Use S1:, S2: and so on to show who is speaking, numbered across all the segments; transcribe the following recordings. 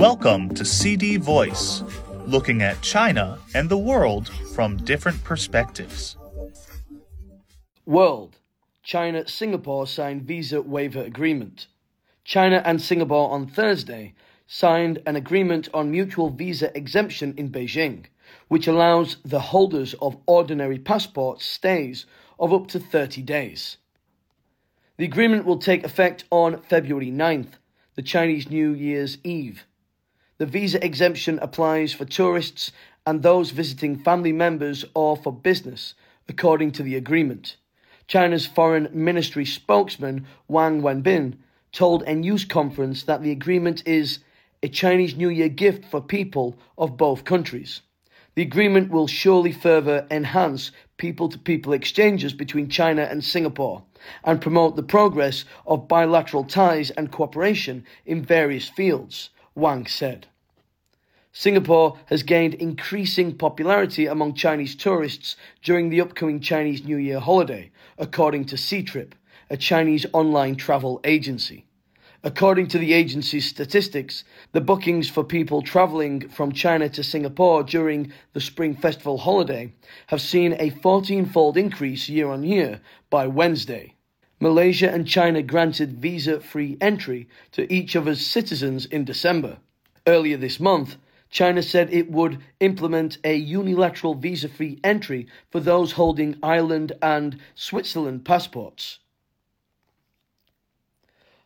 S1: Welcome to CD Voice, looking at China and the world from different perspectives.
S2: World China Singapore signed visa waiver agreement. China and Singapore on Thursday signed an agreement on mutual visa exemption in Beijing, which allows the holders of ordinary passports stays of up to 30 days. The agreement will take effect on February 9th, the Chinese New Year's Eve. The visa exemption applies for tourists and those visiting family members or for business, according to the agreement. China's Foreign Ministry spokesman Wang Wenbin told a news conference that the agreement is a Chinese New Year gift for people of both countries. The agreement will surely further enhance people to people exchanges between China and Singapore and promote the progress of bilateral ties and cooperation in various fields, Wang said. Singapore has gained increasing popularity among Chinese tourists during the upcoming Chinese New Year holiday, according to Ctrip, a Chinese online travel agency. According to the agency's statistics, the bookings for people travelling from China to Singapore during the Spring Festival holiday have seen a 14 fold increase year on year by Wednesday. Malaysia and China granted visa free entry to each other's citizens in December. Earlier this month, China said it would implement a unilateral visa free entry for those holding Ireland and Switzerland passports.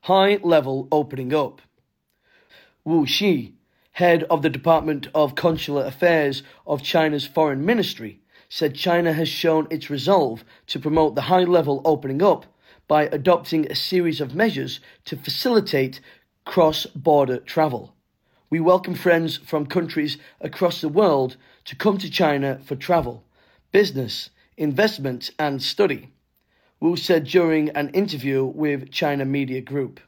S2: High level opening up. Wu Xi, head of the Department of Consular Affairs of China's Foreign Ministry, said China has shown its resolve to promote the high level opening up by adopting a series of measures to facilitate cross border travel. We welcome friends from countries across the world to come to China for travel, business, investment, and study, Wu said during an interview with China Media Group.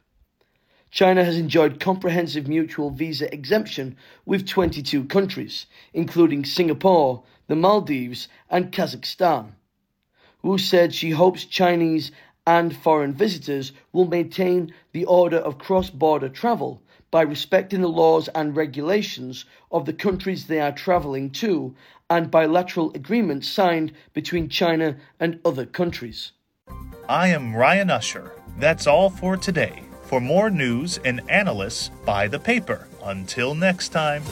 S2: China has enjoyed comprehensive mutual visa exemption with 22 countries, including Singapore, the Maldives, and Kazakhstan. Wu said she hopes Chinese and foreign visitors will maintain the order of cross border travel by respecting the laws and regulations of the countries they are travelling to and bilateral agreements signed between China and other countries.
S1: I am Ryan Usher. That's all for today. For more news and analysis, buy the paper. Until next time.